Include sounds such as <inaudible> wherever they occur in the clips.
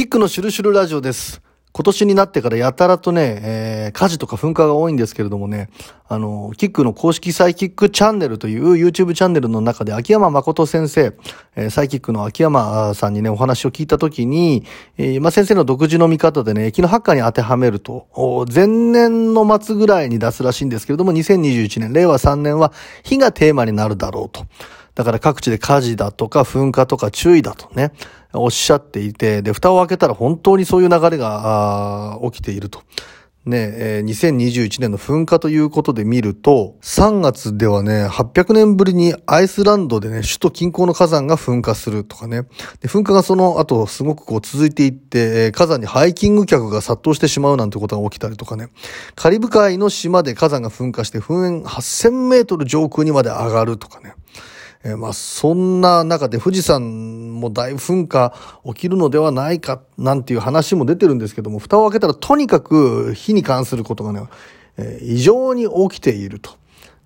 キックのシュルシュルラジオです。今年になってからやたらとね、えー、火事とか噴火が多いんですけれどもね、あの、キックの公式サイキックチャンネルという YouTube チャンネルの中で秋山誠先生、えー、サイキックの秋山さんにね、お話を聞いたときに、えー、まあ、先生の独自の見方でね、駅のハッカーに当てはめると、前年の末ぐらいに出すらしいんですけれども、2021年、令和3年は火がテーマになるだろうと。だから各地で火事だとか噴火とか注意だとね、おっしゃっていて、で、蓋を開けたら本当にそういう流れが起きていると。ね、えー、2021年の噴火ということで見ると、3月ではね、800年ぶりにアイスランドでね、首都近郊の火山が噴火するとかね。で噴火がその後すごくこう続いていって、えー、火山にハイキング客が殺到してしまうなんてことが起きたりとかね。カリブ海の島で火山が噴火して噴煙8000メートル上空にまで上がるとかね。えー、まあ、そんな中で富士山も大噴火起きるのではないか、なんていう話も出てるんですけども、蓋を開けたらとにかく火に関することがね、えー、異常に起きていると。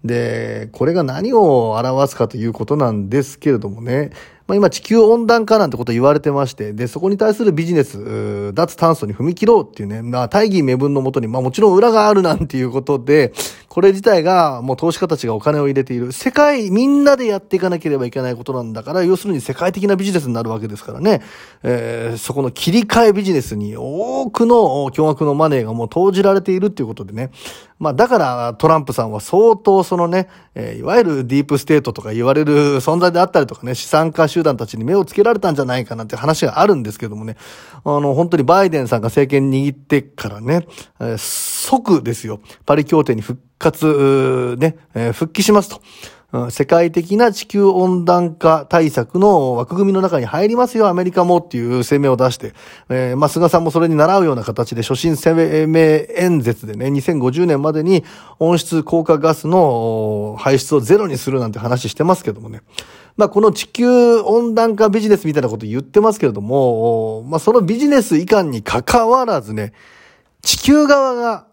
で、これが何を表すかということなんですけれどもね、まあ、今地球温暖化なんてこと言われてまして、で、そこに対するビジネス、脱炭素に踏み切ろうっていうね、まあ、大義名分のもとに、まあもちろん裏があるなんていうことで、これ自体がもう投資家たちがお金を入れている、世界みんなでやっていかなければいけないことなんだから、要するに世界的なビジネスになるわけですからね、えー、そこの切り替えビジネスに多くの巨額のマネーがもう投じられているっていうことでね、まあだからトランプさんは相当そのね、えー、いわゆるディープステートとか言われる存在であったりとかね、資産家集団たちに目をつけられたんじゃないかなって話があるんですけどもね、あの、本当にバイデンさんが政権握ってからね、えー、即ですよ、パリ協定に復活、ね、えー、復帰しますと。世界的な地球温暖化対策の枠組みの中に入りますよ、アメリカもっていう声明を出して、えー、まあ、菅さんもそれに習うような形で初心声明演説でね、2050年までに温室効果ガスの排出をゼロにするなんて話してますけどもね。まあ、この地球温暖化ビジネスみたいなこと言ってますけれども、まあ、そのビジネス以下に関わらずね、地球側が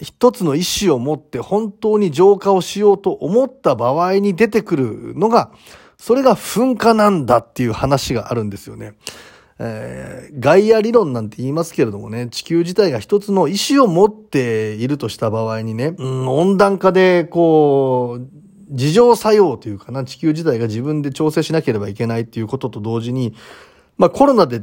一つの意思を持って本当に浄化をしようと思った場合に出てくるのが、それが噴火なんだっていう話があるんですよね。えー、ガイア理論なんて言いますけれどもね、地球自体が一つの意思を持っているとした場合にね、うん、温暖化でこう、自浄作用というかな、地球自体が自分で調整しなければいけないっていうことと同時に、まあコロナで、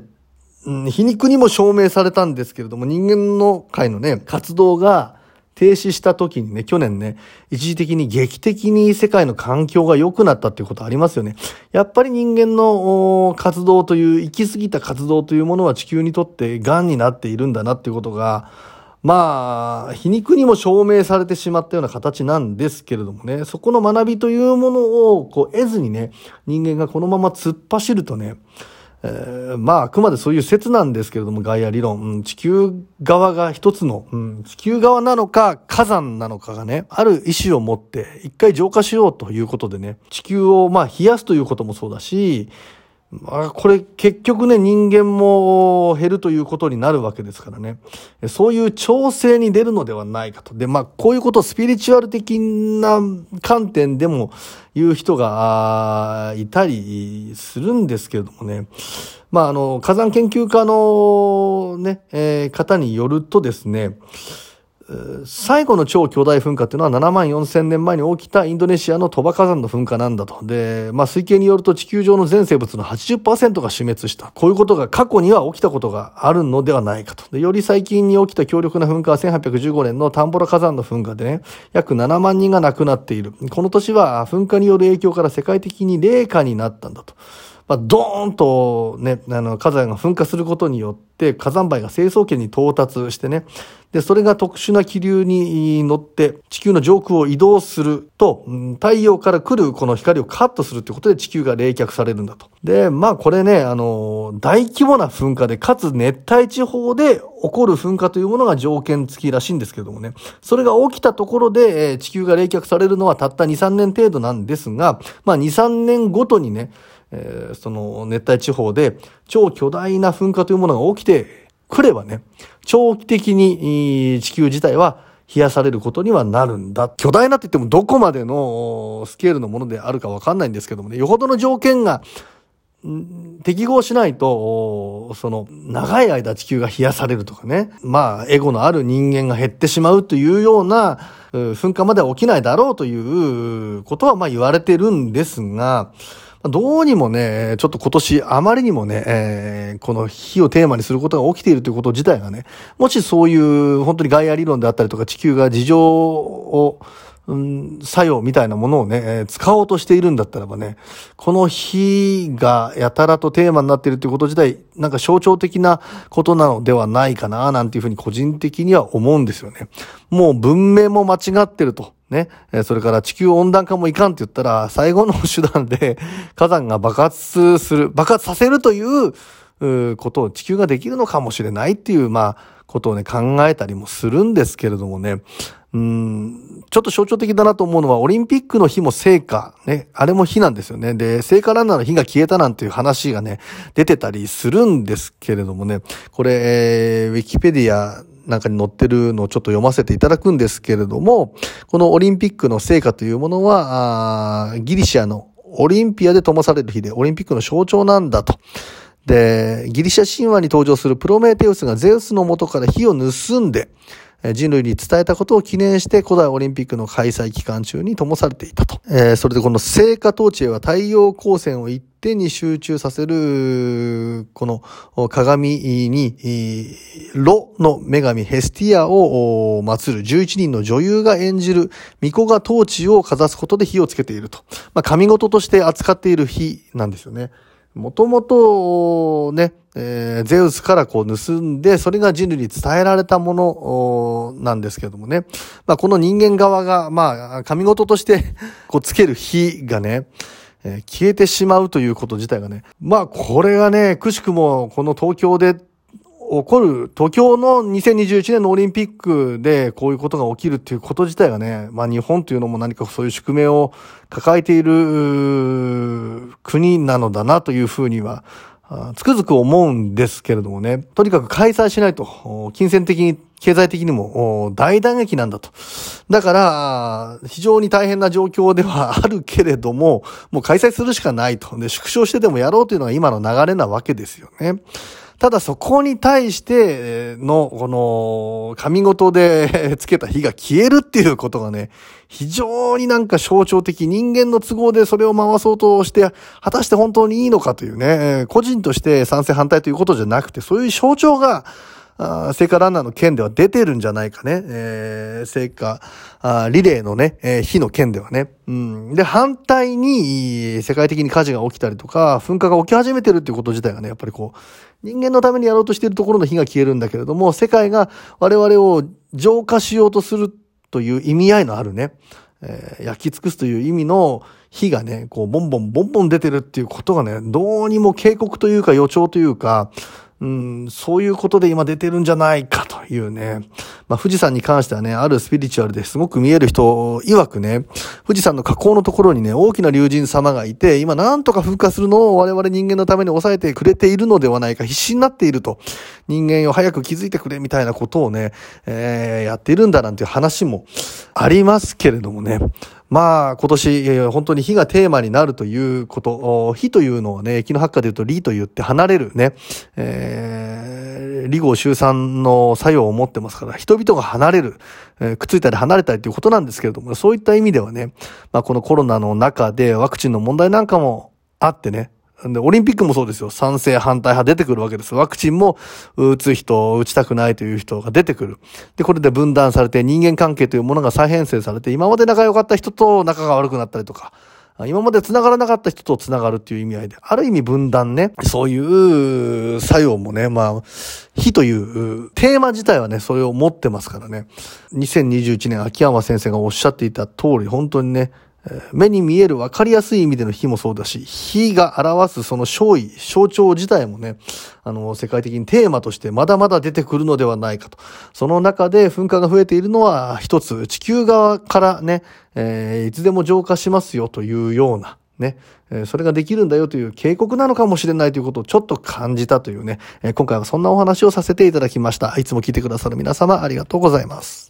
うん、皮肉にも証明されたんですけれども、人間の界のね、活動が、停止した時にね、去年ね、一時的に劇的に世界の環境が良くなったっていうことありますよね。やっぱり人間の活動という、行き過ぎた活動というものは地球にとって癌になっているんだなっていうことが、まあ、皮肉にも証明されてしまったような形なんですけれどもね、そこの学びというものをこう得ずにね、人間がこのまま突っ走るとね、えー、まあ、あくまでそういう説なんですけれども、ガイア理論。うん、地球側が一つの、うん、地球側なのか火山なのかがね、ある意志を持って一回浄化しようということでね、地球をまあ冷やすということもそうだし、あ、これ結局ね、人間も減るということになるわけですからね。そういう調整に出るのではないかと。で、まあ、こういうことをスピリチュアル的な観点でも言う人がいたりするんですけれどもね。まあ、あの、火山研究家のね、えー、方によるとですね、最後の超巨大噴火っていうのは7万4千年前に起きたインドネシアの鳥羽火山の噴火なんだと。で、まあ推計によると地球上の全生物の80%が死滅した。こういうことが過去には起きたことがあるのではないかと。で、より最近に起きた強力な噴火は1815年のタンボラ火山の噴火でね、約7万人が亡くなっている。この年は噴火による影響から世界的に冷夏になったんだと。まあ、ドーンとね、あの、火山が噴火することによって、火山灰が成層圏に到達してね、で、それが特殊な気流に乗って地球の上空を移動すると、太陽から来るこの光をカットするってことで地球が冷却されるんだと。で、まあこれね、あの、大規模な噴火で、かつ熱帯地方で起こる噴火というものが条件付きらしいんですけどもね。それが起きたところで、地球が冷却されるのはたった2、3年程度なんですが、まあ2、3年ごとにね、えー、その熱帯地方で超巨大な噴火というものが起きてくればね、長期的に地球自体は冷やされることにはなるんだ。巨大なって言ってもどこまでのスケールのものであるかわかんないんですけどもね、よほどの条件が適合しないと、その、長い間地球が冷やされるとかね。まあ、エゴのある人間が減ってしまうというような、噴火までは起きないだろうということは、まあ言われてるんですが、どうにもね、ちょっと今年あまりにもね、えー、この火をテーマにすることが起きているということ自体がね、もしそういう本当にガイア理論であったりとか地球が事情をうん、作用みたいなものをね、え、使おうとしているんだったらばね、この日がやたらとテーマになっているということ自体、なんか象徴的なことなのではないかな、なんていうふうに個人的には思うんですよね。もう文明も間違ってると。ね。それから地球温暖化もいかんって言ったら、最後の手段で火山が爆発する、爆発させるという、ことを地球ができるのかもしれないっていう、まあ、ことをね、考えたりもするんですけれどもね。うん、ちょっと象徴的だなと思うのは、オリンピックの日も聖火、ね、あれも火なんですよね。で、聖火ランナーの火が消えたなんていう話がね、出てたりするんですけれどもね、これ、えー、ウィキペディアなんかに載ってるのをちょっと読ませていただくんですけれども、このオリンピックの成果というものは、ギリシアのオリンピアで灯される日で、オリンピックの象徴なんだと。で、ギリシャ神話に登場するプロメテウスがゼウスの元から火を盗んで、人類に伝えたことを記念して古代オリンピックの開催期間中に灯されていたと。えー、それでこの聖火統治は太陽光線を一点に集中させる、この鏡に、ロの女神ヘスティアを祀る11人の女優が演じる巫女が統治をかざすことで火をつけていると。まあ、神事として扱っている火なんですよね。もともとね、えー、ゼウスからこう盗んで、それが人類に伝えられたものなんですけどもね。まあこの人間側が、まあ神事として <laughs> こうつける火がね、えー、消えてしまうということ自体がね。まあこれがね、くしくもこの東京で起こる、東京の2021年のオリンピックでこういうことが起きるっていうこと自体がね、まあ日本というのも何かそういう宿命を抱えている国なのだなというふうには、つくづく思うんですけれどもね、とにかく開催しないと、金銭的に、経済的にも大打撃なんだと。だから、非常に大変な状況では <laughs> あるけれども、もう開催するしかないと。で、縮小してでもやろうというのが今の流れなわけですよね。ただそこに対しての、この、神事でつけた火が消えるっていうことがね、非常になんか象徴的、人間の都合でそれを回そうとして、果たして本当にいいのかというね、個人として賛成反対ということじゃなくて、そういう象徴が、あ聖火ランナーの件では出てるんじゃないかね。えー、聖火あリレーのね、えー、火の件ではね。うん。で、反対に、世界的に火事が起きたりとか、噴火が起き始めてるっていうこと自体がね、やっぱりこう、人間のためにやろうとしているところの火が消えるんだけれども、世界が我々を浄化しようとするという意味合いのあるね、えー、焼き尽くすという意味の火がね、こう、ボンボンボンボン出てるっていうことがね、どうにも警告というか予兆というか、うん、そういうことで今出てるんじゃないかというね。まあ、富士山に関してはね、あるスピリチュアルですごく見える人曰くね、富士山の火口のところにね、大きな竜神様がいて、今なんとか噴火するのを我々人間のために抑えてくれているのではないか、必死になっていると。人間を早く気づいてくれみたいなことをね、えー、やっているんだなんていう話もありますけれどもね。まあ、今年、本当に火がテーマになるということ、火というのはね、木の発火で言うと理と言って離れるね、えー、理号集散の作用を持ってますから、人々が離れる、えー、くっついたり離れたりということなんですけれども、そういった意味ではね、まあこのコロナの中でワクチンの問題なんかもあってね、で、オリンピックもそうですよ。賛成、反対派出てくるわけです。ワクチンも打つ人、打ちたくないという人が出てくる。で、これで分断されて人間関係というものが再編成されて、今まで仲良かった人と仲が悪くなったりとか、今まで繋がらなかった人と繋がるっていう意味合いで、ある意味分断ね、そういう作用もね、まあ、火というテーマ自体はね、それを持ってますからね。2021年秋山先生がおっしゃっていた通り、本当にね、目に見える分かりやすい意味での火もそうだし、火が表すその勝意、象徴自体もね、あの、世界的にテーマとしてまだまだ出てくるのではないかと。その中で噴火が増えているのは一つ、地球側からね、えー、いつでも浄化しますよというような、ね、それができるんだよという警告なのかもしれないということをちょっと感じたというね、今回はそんなお話をさせていただきました。いつも聞いてくださる皆様ありがとうございます。